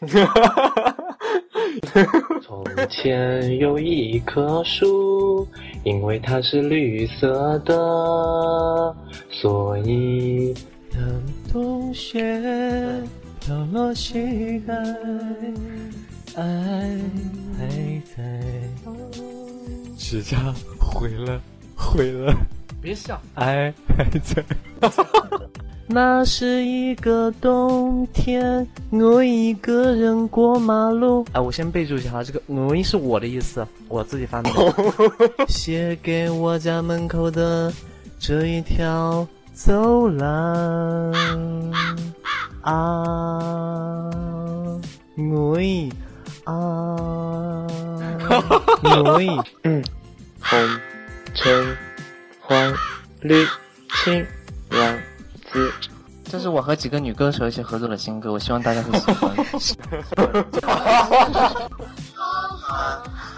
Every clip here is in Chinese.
从前有一棵树，因为它是绿色的，所以当冬雪飘落膝盖，爱还在。指甲毁了，毁了，别笑，爱还在。那是一个冬天，我一个人过马路。哎，我先备注一下哈，这个“我”是我的意思，我自己发明的。写给我家门口的这一条走廊啊，我啊，我嗯，红、橙、黄、绿、青、蓝。这是我和几个女歌手一起合作的新歌，我希望大家会喜欢。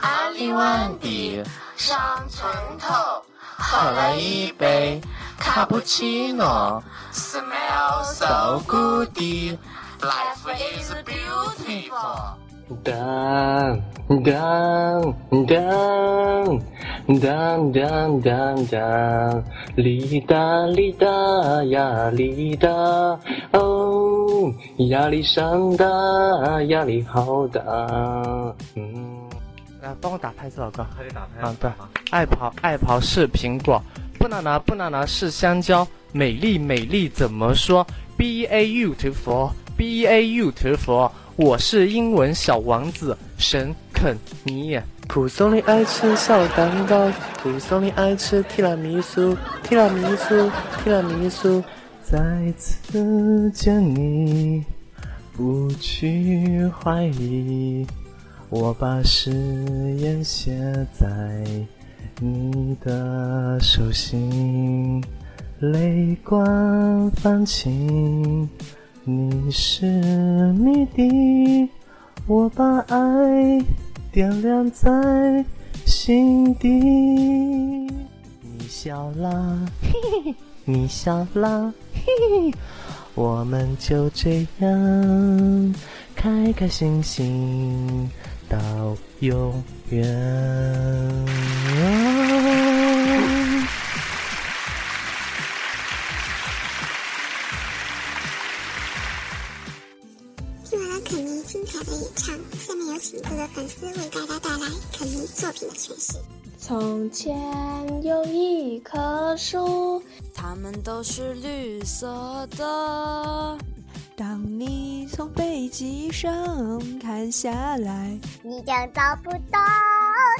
阿里湾的上村头，喝了一杯卡布奇诺，smell so good。Life is beautiful。当当当当当当当，哩哒哩哒呀哩哒，哦，压力山大，压力好大。嗯，来帮我打拍这首歌。还得打拍。啊，对，爱跑爱跑是苹果，不拿拿不拿拿是香蕉，美丽美丽怎么说？B A U T F O B A U T F O。我是英文小王子神肯尼。普松里爱吃小蛋糕，普松里爱吃提拉米苏，提拉米苏，提拉米苏。再次见你，不去怀疑，我把誓言写在你的手心，泪光泛青。你是谜底，我把爱点亮在心底。你笑了，嘿嘿，你笑了，嘿嘿，我们就这样开开心心到永远。请各位粉丝为大家带来肯尼作品的诠释。从前有一棵树，它们都是绿色的。当你从飞机上看下来，你将找不到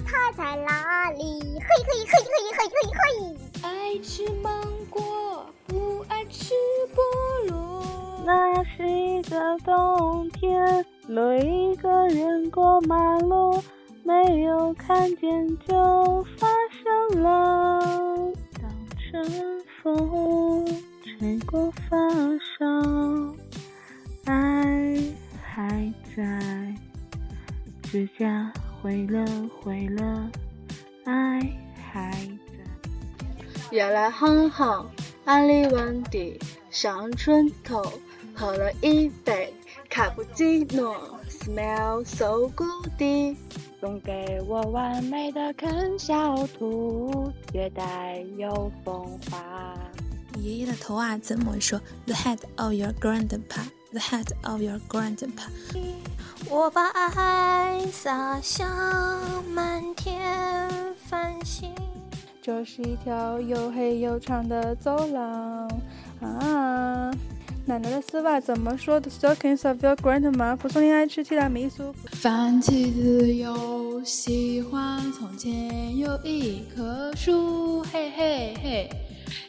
它在哪里。嘿嘿嘿嘿嘿嘿嘿。爱吃芒果，不爱吃菠萝。那是一个冬天。轮一个人过马路，没有看见就发生了。当春风吹过发梢，爱还在，指甲毁了毁了，爱还在。原来很好，安利完的上春头，喝了一杯。卡布奇诺，smell so good，送给我完美的啃小兔，略带有风华。爷爷的头啊，怎么说？The head of your grandpa，the head of your grandpa。我把爱洒向满天繁星。这是一条又黑又长的走廊啊。奶奶的丝袜怎么说？The stockings of your grandma。蒲松龄爱吃提拉米苏。放弃自由喜欢。从前有一棵树，嘿嘿嘿，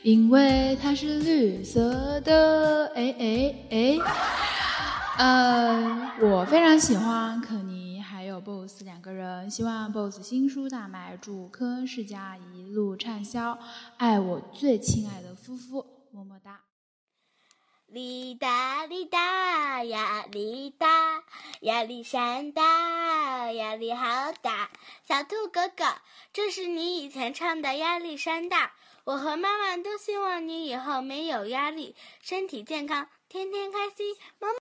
因为它是绿色的。哎哎哎，呃，我非常喜欢肯尼还有 BOSS 两个人，希望 BOSS 新书大卖，祝科恩世家一路畅销，爱我最亲爱的夫妇，么么哒。哩哒哩哒，压力大，压力山大，压力好大。小兔哥哥，这是你以前唱的《压力山大》。我和妈妈都希望你以后没有压力，身体健康，天天开心。妈妈。